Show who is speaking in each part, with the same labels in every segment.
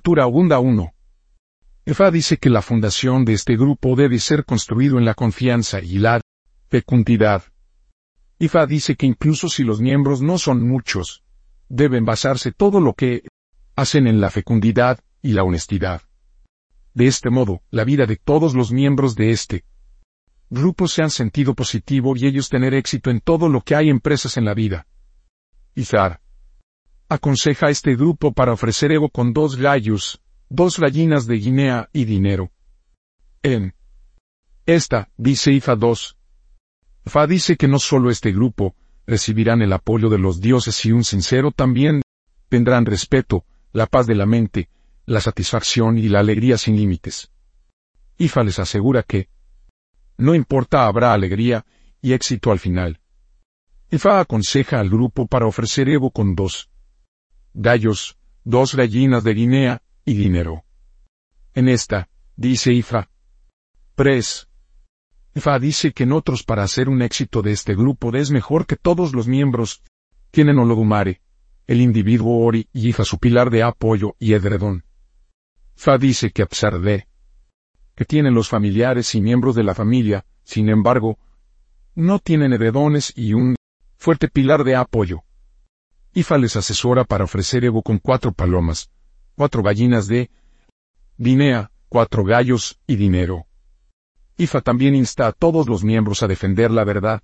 Speaker 1: Captura Abunda 1. Efa dice que la fundación de este grupo debe ser construido en la confianza y la fecundidad. Ifa dice que incluso si los miembros no son muchos, deben basarse todo lo que hacen en la fecundidad y la honestidad. De este modo, la vida de todos los miembros de este grupo se han sentido positivo y ellos tener éxito en todo lo que hay empresas en la vida. Izar aconseja a este grupo para ofrecer ego con dos gallos, dos gallinas de Guinea y dinero. En esta, dice Ifa 2. Fa dice que no solo este grupo recibirán el apoyo de los dioses y un sincero también tendrán respeto, la paz de la mente, la satisfacción y la alegría sin límites. Ifa les asegura que no importa habrá alegría y éxito al final. Ifa aconseja al grupo para ofrecer Evo con dos gallos, dos gallinas de Guinea y dinero. En esta, dice Ifa. Pres. Ifa dice que en otros para hacer un éxito de este grupo es mejor que todos los miembros tienen Olodumare, el individuo Ori y Ifa su pilar de apoyo y edredón. Fa dice que a pesar de que tienen los familiares y miembros de la familia, sin embargo, no tienen heredones y un fuerte pilar de apoyo. Ifa les asesora para ofrecer Evo con cuatro palomas, cuatro gallinas de Guinea, cuatro gallos y dinero. Ifa también insta a todos los miembros a defender la verdad.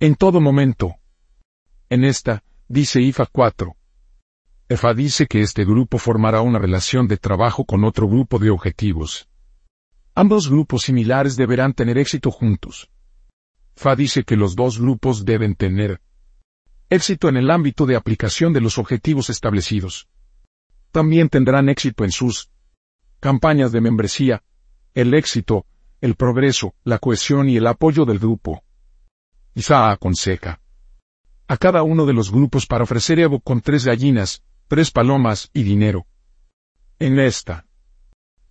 Speaker 1: En todo momento. En esta, dice Ifa 4, EFA dice que este grupo formará una relación de trabajo con otro grupo de objetivos. Ambos grupos similares deberán tener éxito juntos. FA dice que los dos grupos deben tener éxito en el ámbito de aplicación de los objetivos establecidos. También tendrán éxito en sus campañas de membresía, el éxito, el progreso, la cohesión y el apoyo del grupo. Isa aconseja a cada uno de los grupos para ofrecer Evo con tres gallinas, tres palomas y dinero. En esta.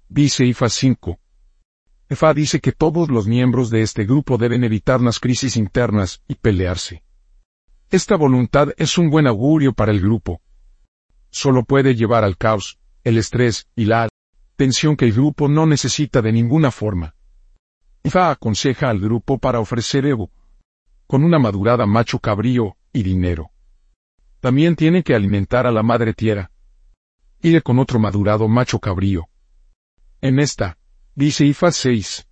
Speaker 1: Dice IFA 5. IFA dice que todos los miembros de este grupo deben evitar las crisis internas y pelearse. Esta voluntad es un buen augurio para el grupo. Solo puede llevar al caos, el estrés y la tensión que el grupo no necesita de ninguna forma. IFA aconseja al grupo para ofrecer Evo, con una madurada macho cabrío y dinero. También tiene que alimentar a la madre tierra. Iré con otro madurado macho cabrío. En esta, dice Ifa 6.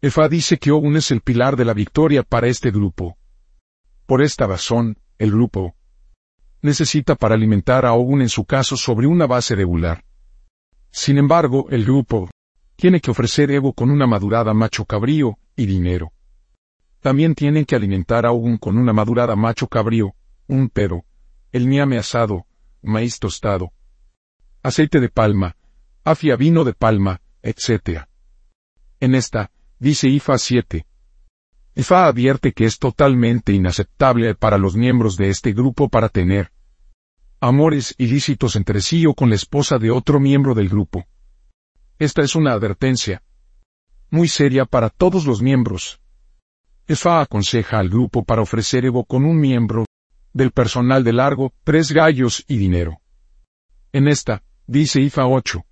Speaker 1: Efa dice que Ogun es el pilar de la victoria para este grupo. Por esta razón, el grupo necesita para alimentar a Ogun en su caso sobre una base regular. Sin embargo, el grupo tiene que ofrecer Evo con una madurada macho cabrío y dinero. También tienen que alimentar a Ogun con una madurada macho cabrío, un pero, el miame asado, maíz tostado, aceite de palma, afia vino de palma, etc. En esta, dice IFA 7. IFA advierte que es totalmente inaceptable para los miembros de este grupo para tener amores ilícitos entre sí o con la esposa de otro miembro del grupo. Esta es una advertencia muy seria para todos los miembros. IFA aconseja al grupo para ofrecer Evo con un miembro del personal de largo, tres gallos y dinero. En esta, dice IFA 8.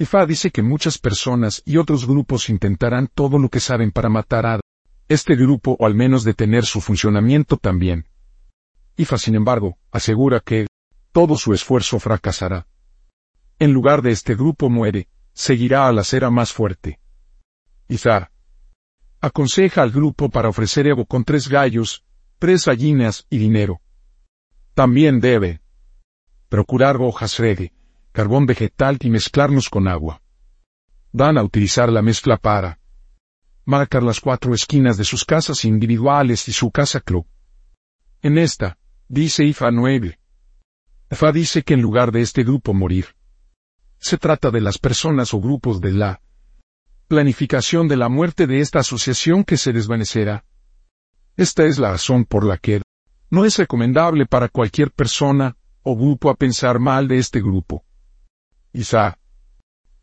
Speaker 1: IFA dice que muchas personas y otros grupos intentarán todo lo que saben para matar a este grupo o al menos detener su funcionamiento también. IFA, sin embargo, asegura que todo su esfuerzo fracasará. En lugar de este grupo muere, seguirá a la cera más fuerte. IFA aconseja al grupo para ofrecer Evo con tres gallos, tres gallinas y dinero. También debe procurar hojas reggae, carbón vegetal y mezclarnos con agua. Dan a utilizar la mezcla para marcar las cuatro esquinas de sus casas individuales y su casa club. En esta, dice Ifa 9. Ifa dice que en lugar de este grupo morir, se trata de las personas o grupos de la planificación de la muerte de esta asociación que se desvanecerá. Esta es la razón por la que no es recomendable para cualquier persona o grupo a pensar mal de este grupo. Isa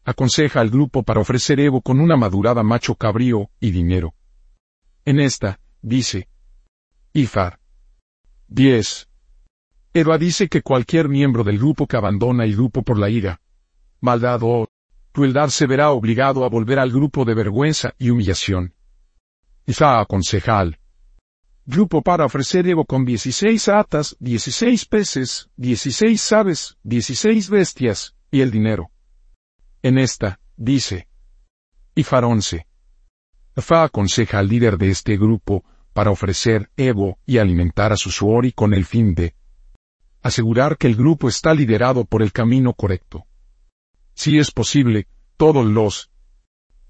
Speaker 1: aconseja al grupo para ofrecer Evo con una madurada macho cabrío y dinero. En esta, dice Ifar 10. Eva dice que cualquier miembro del grupo que abandona el grupo por la ira, maldad o crueldad se verá obligado a volver al grupo de vergüenza y humillación. Isa aconseja al grupo para ofrecer Evo con 16 atas, 16 peces, 16 aves, 16 bestias, y el dinero. En esta, dice. Ifar 11. Fa aconseja al líder de este grupo, para ofrecer Evo y alimentar a su suori con el fin de asegurar que el grupo está liderado por el camino correcto. Si es posible, todos los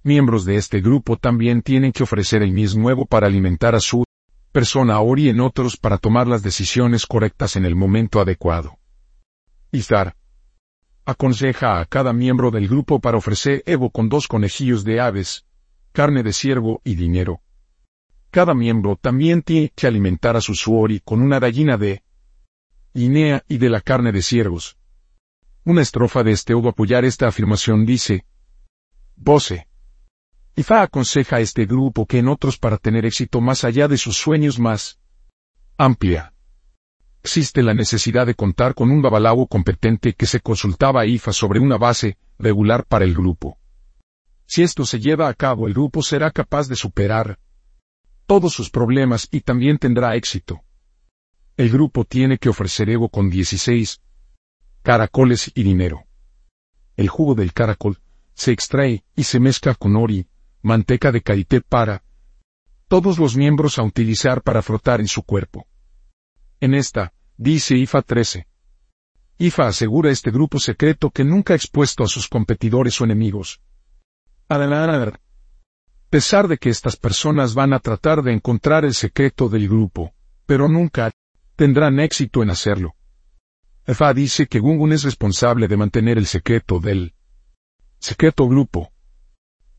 Speaker 1: miembros de este grupo también tienen que ofrecer el mismo Evo para alimentar a su persona Ori en otros para tomar las decisiones correctas en el momento adecuado. Izar. Aconseja a cada miembro del grupo para ofrecer Evo con dos conejillos de aves, carne de ciervo y dinero. Cada miembro también tiene que alimentar a su suori con una gallina de guinea y de la carne de ciervos. Una estrofa de este obo apoyar esta afirmación dice, Voce. Ifa aconseja a este grupo que en otros para tener éxito más allá de sus sueños más amplia. Existe la necesidad de contar con un babalao competente que se consultaba a IFA sobre una base regular para el grupo. Si esto se lleva a cabo, el grupo será capaz de superar todos sus problemas y también tendrá éxito. El grupo tiene que ofrecer ego con 16 caracoles y dinero. El jugo del caracol se extrae y se mezcla con ori, manteca de karité para todos los miembros a utilizar para frotar en su cuerpo. En esta, dice IFA 13. IFA asegura este grupo secreto que nunca ha expuesto a sus competidores o enemigos. A pesar de que estas personas van a tratar de encontrar el secreto del grupo, pero nunca tendrán éxito en hacerlo. IFA dice que Gungun es responsable de mantener el secreto del secreto grupo.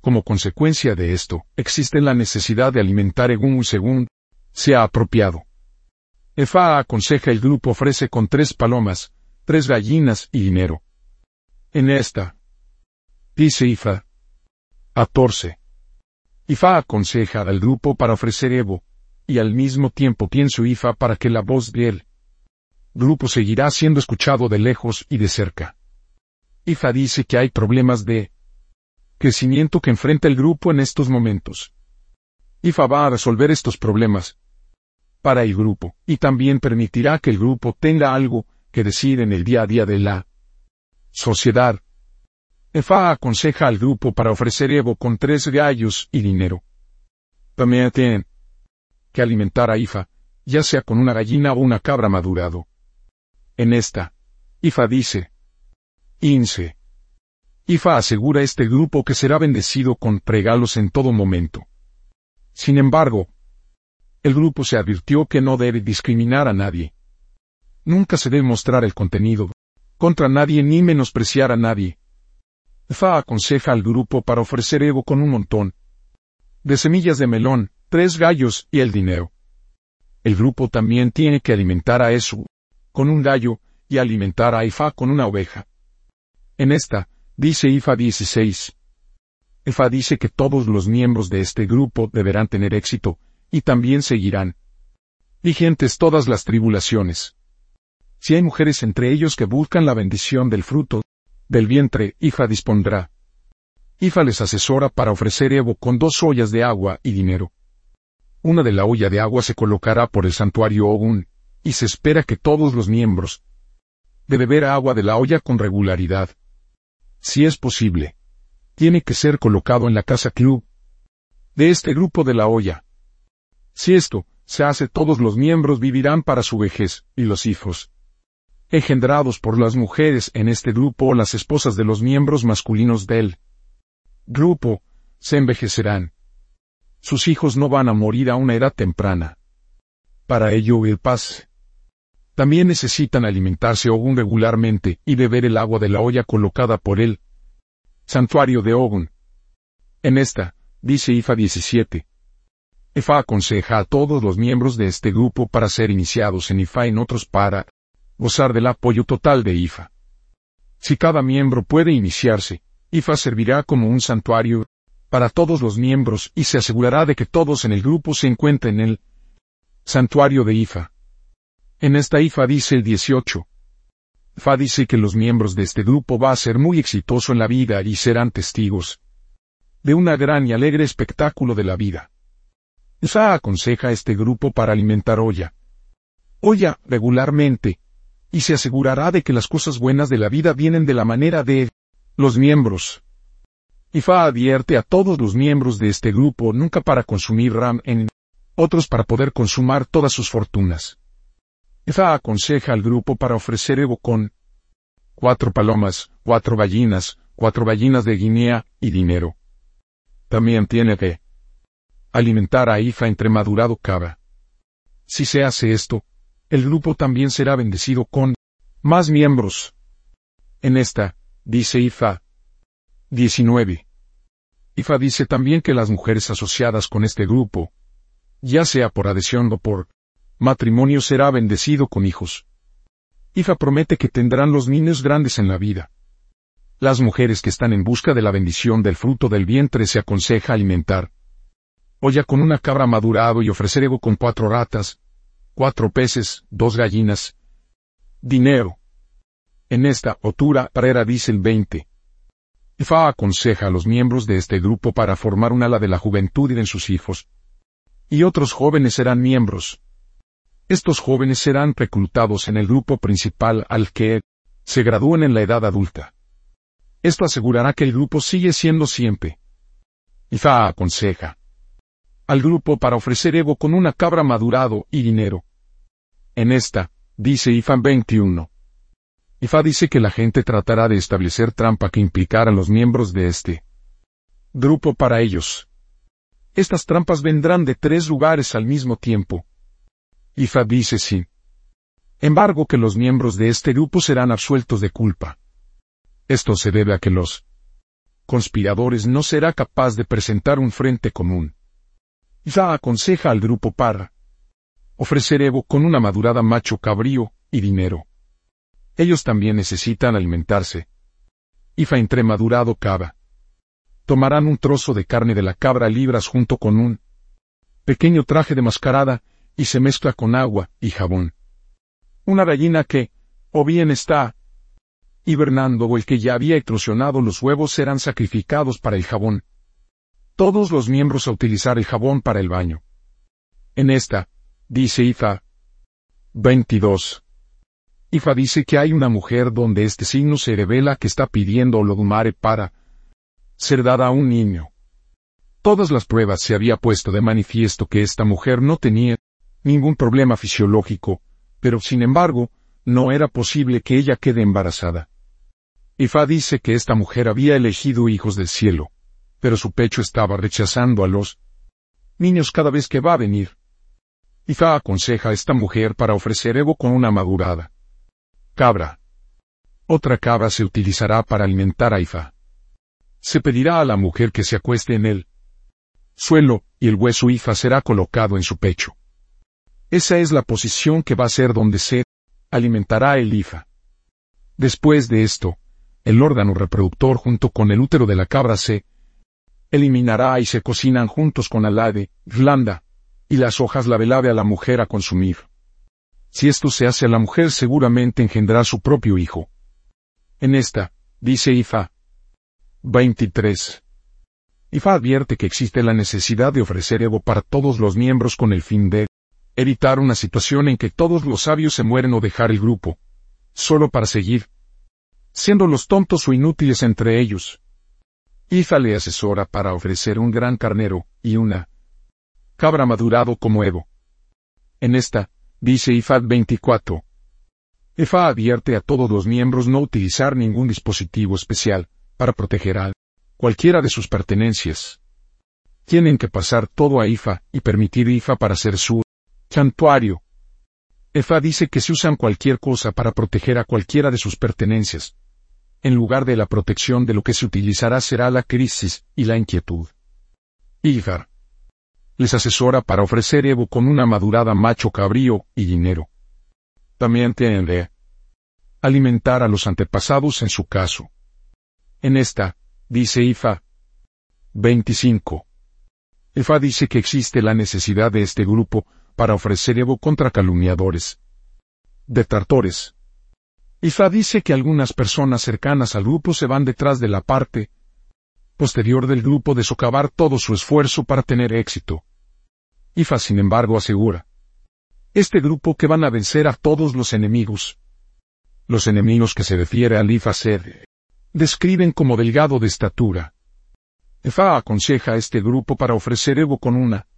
Speaker 1: Como consecuencia de esto, existe la necesidad de alimentar a Gungun según sea apropiado. Efa aconseja el grupo ofrece con tres palomas, tres gallinas y dinero. En esta, dice Ifa, 14. Ifa aconseja al grupo para ofrecer Evo, y al mismo tiempo pienso Ifa para que la voz de él grupo seguirá siendo escuchado de lejos y de cerca. Ifa dice que hay problemas de crecimiento que enfrenta el grupo en estos momentos. IFA va a resolver estos problemas para el grupo, y también permitirá que el grupo tenga algo que decir en el día a día de la sociedad. IFA aconseja al grupo para ofrecer Evo con tres gallos y dinero. También tienen que alimentar a IFA, ya sea con una gallina o una cabra madurado. En esta, IFA dice, Ince. IFA asegura a este grupo que será bendecido con regalos en todo momento. Sin embargo, el grupo se advirtió que no debe discriminar a nadie. Nunca se debe mostrar el contenido contra nadie ni menospreciar a nadie. IFA aconseja al grupo para ofrecer Evo con un montón de semillas de melón, tres gallos y el dinero. El grupo también tiene que alimentar a eso con un gallo y alimentar a Ifa con una oveja. En esta, dice IFA 16. IFA dice que todos los miembros de este grupo deberán tener éxito, y también seguirán vigentes todas las tribulaciones. Si hay mujeres entre ellos que buscan la bendición del fruto del vientre, IFA dispondrá. IFA les asesora para ofrecer Evo con dos ollas de agua y dinero. Una de la olla de agua se colocará por el santuario Ogun, y se espera que todos los miembros de beber agua de la olla con regularidad si es posible. Tiene que ser colocado en la casa club de este grupo de la olla. Si esto se hace todos los miembros vivirán para su vejez, y los hijos engendrados por las mujeres en este grupo o las esposas de los miembros masculinos del grupo, se envejecerán. Sus hijos no van a morir a una edad temprana. Para ello el paz también necesitan alimentarse Ogun regularmente y beber el agua de la olla colocada por él. Santuario de Ogun. En esta, dice IFA 17. IFA aconseja a todos los miembros de este grupo para ser iniciados en IFA y en otros para gozar del apoyo total de IFA. Si cada miembro puede iniciarse, IFA servirá como un santuario para todos los miembros y se asegurará de que todos en el grupo se encuentren en el santuario de IFA. En esta IFA dice el 18. Fa dice que los miembros de este grupo va a ser muy exitoso en la vida y serán testigos de una gran y alegre espectáculo de la vida. Fa aconseja a este grupo para alimentar olla. Olla regularmente, y se asegurará de que las cosas buenas de la vida vienen de la manera de los miembros. Ifa advierte a todos los miembros de este grupo nunca para consumir ram en otros para poder consumar todas sus fortunas. Ifa aconseja al grupo para ofrecer Evo con cuatro palomas, cuatro gallinas, cuatro gallinas de Guinea y dinero. También tiene que alimentar a Ifa entre madurado cava. Si se hace esto, el grupo también será bendecido con más miembros. En esta, dice Ifa. 19. Ifa dice también que las mujeres asociadas con este grupo, ya sea por adhesión o por matrimonio, será bendecido con hijos. Ifa promete que tendrán los niños grandes en la vida. Las mujeres que están en busca de la bendición del fruto del vientre se aconseja alimentar. Olla con una cabra madurado y ofrecer ego con cuatro ratas, cuatro peces, dos gallinas. Dinero. En esta otura parera dice el 20. Ifa aconseja a los miembros de este grupo para formar un ala de la juventud y de sus hijos. Y otros jóvenes serán miembros. Estos jóvenes serán reclutados en el grupo principal al que se gradúen en la edad adulta. Esto asegurará que el grupo sigue siendo siempre. Ifa aconseja al grupo para ofrecer ego con una cabra madurado y dinero. En esta, dice Ifa 21. Ifa dice que la gente tratará de establecer trampa que implicara a los miembros de este grupo para ellos. Estas trampas vendrán de tres lugares al mismo tiempo. Ifa dice sí. Embargo que los miembros de este grupo serán absueltos de culpa. Esto se debe a que los conspiradores no será capaz de presentar un frente común. Ifa aconseja al grupo para ofrecer Evo con una madurada macho cabrío y dinero. Ellos también necesitan alimentarse. Ifa entre madurado cava. Tomarán un trozo de carne de la cabra libras junto con un pequeño traje de mascarada, y se mezcla con agua y jabón. Una gallina que, o bien está hibernando o el que ya había eclosionado los huevos serán sacrificados para el jabón. Todos los miembros a utilizar el jabón para el baño. En esta, dice Ifa 22. Ifa dice que hay una mujer donde este signo se revela que está pidiendo Olodumare para ser dada a un niño. Todas las pruebas se había puesto de manifiesto que esta mujer no tenía ningún problema fisiológico, pero sin embargo, no era posible que ella quede embarazada. Ifa dice que esta mujer había elegido hijos del cielo, pero su pecho estaba rechazando a los niños cada vez que va a venir. Ifa aconseja a esta mujer para ofrecer Evo con una madurada cabra. Otra cabra se utilizará para alimentar a Ifa. Se pedirá a la mujer que se acueste en el suelo, y el hueso Ifa será colocado en su pecho. Esa es la posición que va a ser donde se alimentará el Ifa. Después de esto, el órgano reproductor junto con el útero de la cabra se eliminará y se cocinan juntos con alade, glanda, y las hojas la velave a la mujer a consumir. Si esto se hace a la mujer seguramente engendrá su propio hijo. En esta, dice Ifa. 23. Ifa advierte que existe la necesidad de ofrecer Evo para todos los miembros con el fin de evitar una situación en que todos los sabios se mueren o dejar el grupo, solo para seguir, siendo los tontos o inútiles entre ellos. Ifa le asesora para ofrecer un gran carnero y una cabra madurado como Evo. En esta, dice IFAD 24. EFA advierte a todos los miembros no utilizar ningún dispositivo especial para proteger a cualquiera de sus pertenencias. Tienen que pasar todo a IFA y permitir IFA para ser su santuario. EFA dice que si usan cualquier cosa para proteger a cualquiera de sus pertenencias. En lugar de la protección de lo que se utilizará será la crisis y la inquietud. IFA les asesora para ofrecer Evo con una madurada macho cabrío y dinero. También tienen de alimentar a los antepasados en su caso. En esta, dice Ifa 25. Ifa dice que existe la necesidad de este grupo para ofrecer Evo contra calumniadores, detractores Ifa dice que algunas personas cercanas al grupo se van detrás de la parte posterior del grupo de socavar todo su esfuerzo para tener éxito. Ifa sin embargo asegura. Este grupo que van a vencer a todos los enemigos. Los enemigos que se refiere al Ifa ser describen como delgado de estatura. Ifa aconseja a este grupo para ofrecer Evo con una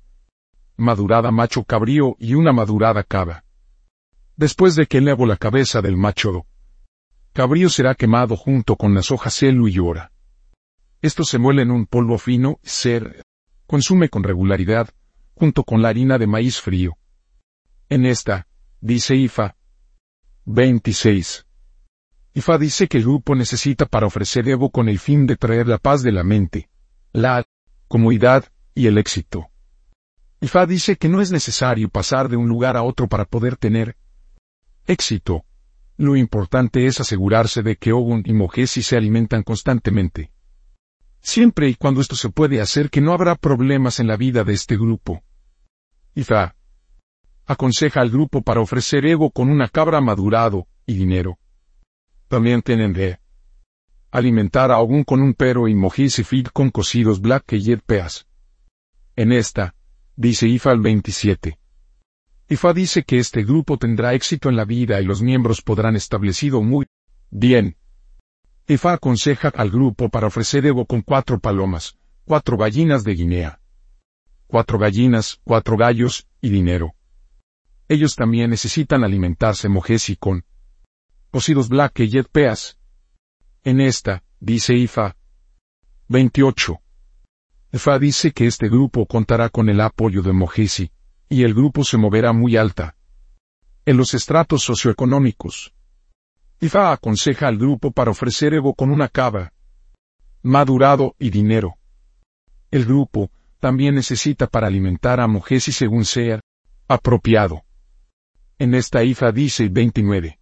Speaker 1: madurada macho cabrío y una madurada cava. Después de que elevo la cabeza del macho cabrío será quemado junto con las hojas celu y llora. Esto se muele en un polvo fino, ser, consume con regularidad, junto con la harina de maíz frío. En esta, dice Ifa. 26. Ifa dice que el grupo necesita para ofrecer Evo con el fin de traer la paz de la mente, la comodidad y el éxito. Ifa dice que no es necesario pasar de un lugar a otro para poder tener éxito, lo importante es asegurarse de que Ogun y Mogesi se alimentan constantemente. Siempre y cuando esto se puede hacer que no habrá problemas en la vida de este grupo. Ifa aconseja al grupo para ofrecer ego con una cabra madurado y dinero. También tienen de alimentar a Ogun con un pero y Mogesi feed con cocidos black y jet peas. En esta, dice Ifa al 27. Ifa dice que este grupo tendrá éxito en la vida y los miembros podrán establecido muy bien. Ifa aconseja al grupo para ofrecer Evo con cuatro palomas, cuatro gallinas de Guinea, cuatro gallinas, cuatro gallos y dinero. Ellos también necesitan alimentarse mojesi con cocidos black y jet peas. En esta, dice Ifa. 28. Ifa dice que este grupo contará con el apoyo de Mojesi, y el grupo se moverá muy alta. En los estratos socioeconómicos. IFA aconseja al grupo para ofrecer ego con una cava, madurado y dinero. El grupo también necesita para alimentar a mujeres y según sea apropiado. En esta IFA dice 29.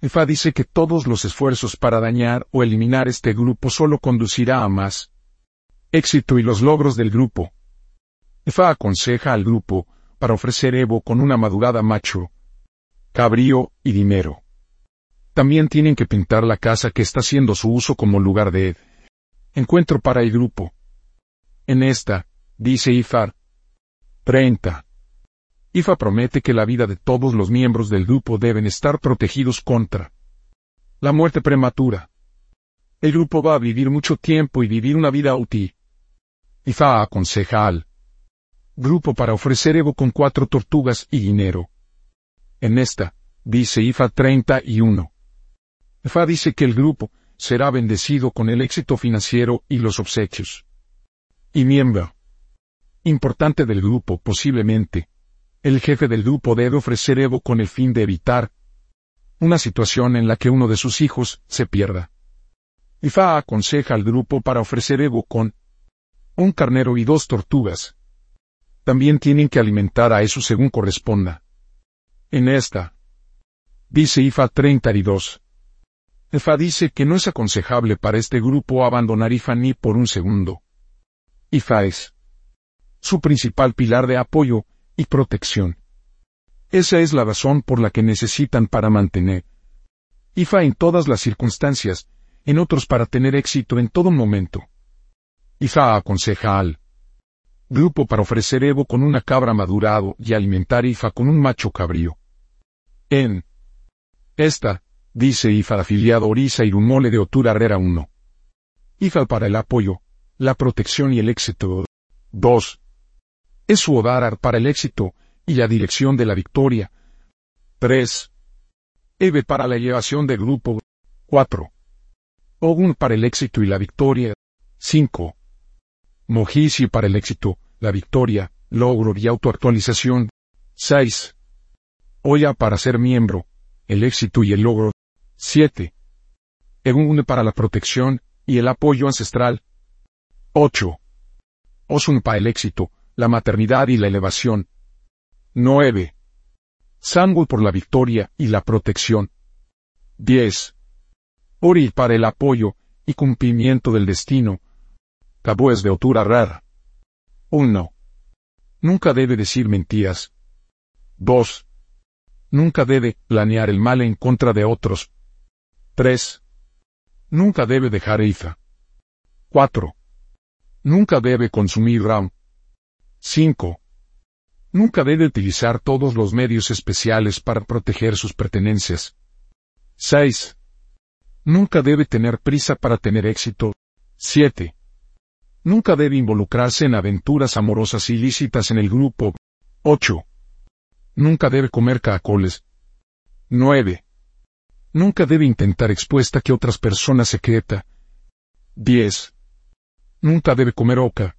Speaker 1: IFA dice que todos los esfuerzos para dañar o eliminar este grupo solo conducirá a más éxito y los logros del grupo. Efa aconseja al grupo, para ofrecer Evo con una madurada macho, cabrío y dinero. También tienen que pintar la casa que está haciendo su uso como lugar de encuentro para el grupo. En esta, dice Ifar. 30. Ifa promete que la vida de todos los miembros del grupo deben estar protegidos contra la muerte prematura. El grupo va a vivir mucho tiempo y vivir una vida útil. Ifa aconseja al grupo para ofrecer Evo con cuatro tortugas y dinero. En esta, dice IFA 31. IFA dice que el grupo será bendecido con el éxito financiero y los obsequios. Y miembro importante del grupo, posiblemente, el jefe del grupo debe ofrecer Evo con el fin de evitar una situación en la que uno de sus hijos se pierda. IFA aconseja al grupo para ofrecer Evo con un carnero y dos tortugas, también tienen que alimentar a eso según corresponda. En esta, dice IFA 32. IFA dice que no es aconsejable para este grupo abandonar IFA ni por un segundo. IFA es su principal pilar de apoyo y protección. Esa es la razón por la que necesitan para mantener IFA en todas las circunstancias, en otros para tener éxito en todo momento. IFA aconseja al Grupo para ofrecer Evo con una cabra madurado y alimentar Ifa con un macho cabrío. En esta, dice Ifa afiliado Orisa y Rumole de Otura Herrera 1. Ifa para el apoyo, la protección y el éxito. 2. Es su Odarar para el éxito y la dirección de la victoria. 3. Eve para la elevación del grupo. 4. Ogun para el éxito y la victoria. 5. Mojisi para el éxito, la victoria, logro y autoactualización. 6. Oya para ser miembro, el éxito y el logro. 7. Egun para la protección y el apoyo ancestral. 8. Osun para el éxito, la maternidad y la elevación. 9. Sangul por la victoria y la protección. 10. Ori para el apoyo y cumplimiento del destino, es de otura rara. 1. Nunca debe decir mentiras. 2. Nunca debe planear el mal en contra de otros. 3. Nunca debe dejar EIFA. 4. Nunca debe consumir RAM. 5. Nunca debe utilizar todos los medios especiales para proteger sus pertenencias. 6. Nunca debe tener prisa para tener éxito. 7. Nunca debe involucrarse en aventuras amorosas ilícitas en el grupo. 8. Nunca debe comer caracoles. 9. Nunca debe intentar expuesta que otras personas secreta. 10. Nunca debe comer oca.